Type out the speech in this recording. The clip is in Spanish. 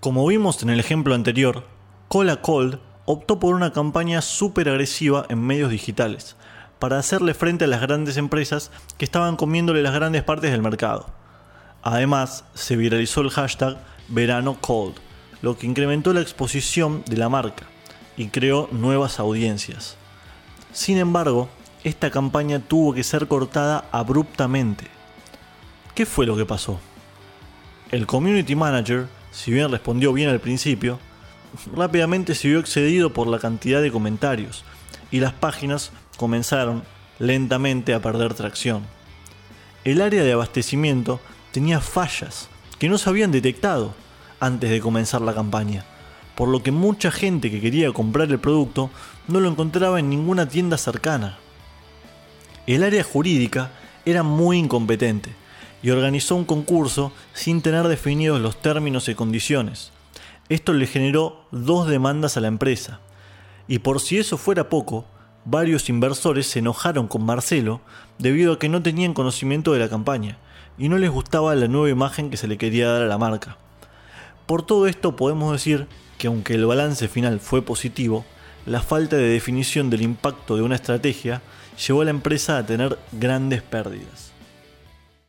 Como vimos en el ejemplo anterior, Cola Cold optó por una campaña súper agresiva en medios digitales, para hacerle frente a las grandes empresas que estaban comiéndole las grandes partes del mercado. Además, se viralizó el hashtag Verano Cold, lo que incrementó la exposición de la marca y creó nuevas audiencias. Sin embargo, esta campaña tuvo que ser cortada abruptamente. ¿Qué fue lo que pasó? El community manager, si bien respondió bien al principio, rápidamente se vio excedido por la cantidad de comentarios y las páginas comenzaron lentamente a perder tracción. El área de abastecimiento tenía fallas que no se habían detectado antes de comenzar la campaña, por lo que mucha gente que quería comprar el producto no lo encontraba en ninguna tienda cercana. El área jurídica era muy incompetente y organizó un concurso sin tener definidos los términos y condiciones. Esto le generó dos demandas a la empresa. Y por si eso fuera poco, varios inversores se enojaron con Marcelo debido a que no tenían conocimiento de la campaña y no les gustaba la nueva imagen que se le quería dar a la marca. Por todo esto podemos decir que aunque el balance final fue positivo, la falta de definición del impacto de una estrategia llevó a la empresa a tener grandes pérdidas.